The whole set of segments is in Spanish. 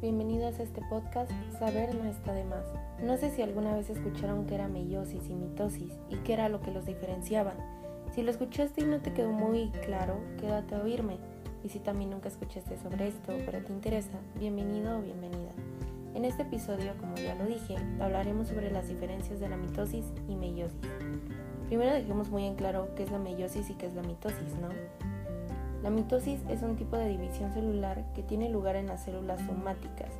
bienvenidos a este podcast Saber no está de más. No sé si alguna vez escucharon que era meiosis y mitosis y qué era lo que los diferenciaban. Si lo escuchaste y no te quedó muy claro, quédate a oírme. Y si también nunca escuchaste sobre esto, pero te interesa, bienvenido o bienvenida. En este episodio, como ya lo dije, hablaremos sobre las diferencias de la mitosis y meiosis. Primero dejemos muy en claro qué es la meiosis y qué es la mitosis, ¿no? La mitosis es un tipo de división celular que tiene lugar en las células somáticas,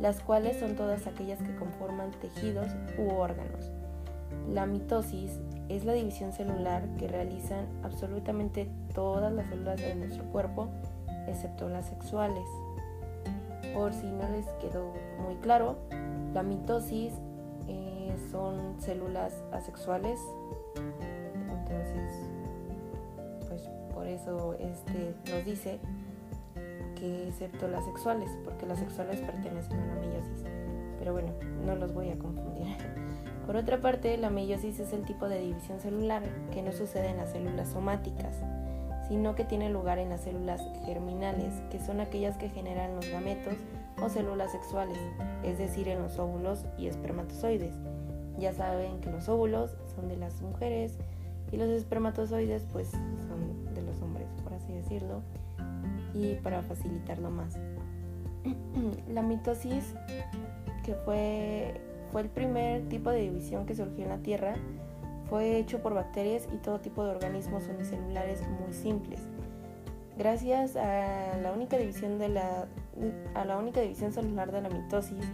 las cuales son todas aquellas que conforman tejidos u órganos. La mitosis es la división celular que realizan absolutamente todas las células de nuestro cuerpo, excepto las sexuales. Por si no les quedó muy claro, la mitosis eh, son células asexuales, entonces por eso este, nos dice que excepto las sexuales, porque las sexuales pertenecen a la meiosis. Pero bueno, no los voy a confundir. Por otra parte, la meiosis es el tipo de división celular que no sucede en las células somáticas, sino que tiene lugar en las células germinales, que son aquellas que generan los gametos o células sexuales, es decir, en los óvulos y espermatozoides. Ya saben que los óvulos son de las mujeres y los espermatozoides pues así decirlo, y para facilitarlo más. la mitosis, que fue, fue el primer tipo de división que surgió en la Tierra, fue hecho por bacterias y todo tipo de organismos unicelulares muy simples. Gracias a la única división de la a la única división celular de la mitosis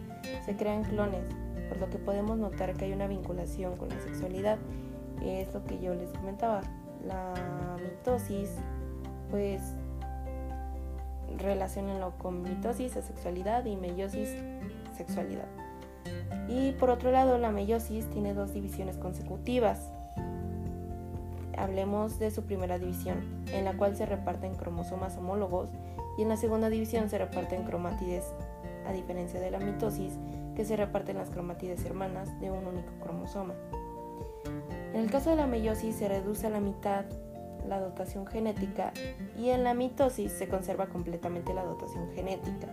se crean clones, por lo que podemos notar que hay una vinculación con la sexualidad. Es lo que yo les comentaba la mitosis, pues relacionenlo con mitosis, sexualidad y meiosis, sexualidad. Y por otro lado, la meiosis tiene dos divisiones consecutivas. Hablemos de su primera división, en la cual se reparten cromosomas homólogos, y en la segunda división se reparten cromátides, a diferencia de la mitosis, que se reparten las cromátides hermanas de un único cromosoma. En el caso de la meiosis se reduce a la mitad la dotación genética y en la mitosis se conserva completamente la dotación genética.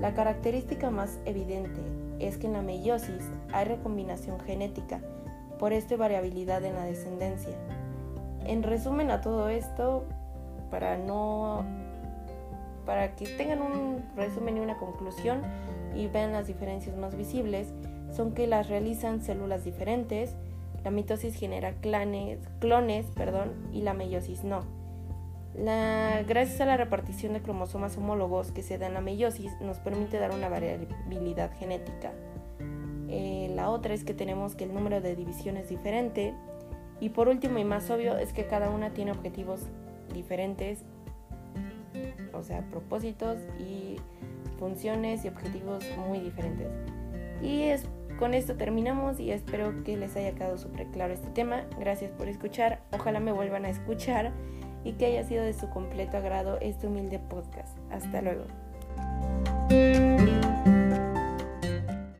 La característica más evidente es que en la meiosis hay recombinación genética, por esto variabilidad en la descendencia. En resumen a todo esto, para no para que tengan un resumen y una conclusión y vean las diferencias más visibles, son que las realizan células diferentes, la mitosis genera clones perdón, y la meiosis no. gracias a la repartición de cromosomas homólogos que se da en la meiosis, nos permite dar una variabilidad genética. Eh, la otra es que tenemos que el número de división es diferente. Y por último y más obvio es que cada una tiene objetivos diferentes, o sea, propósitos y funciones y objetivos muy diferentes. Y es con esto terminamos y espero que les haya quedado súper claro este tema. Gracias por escuchar. Ojalá me vuelvan a escuchar y que haya sido de su completo agrado este humilde podcast. Hasta luego.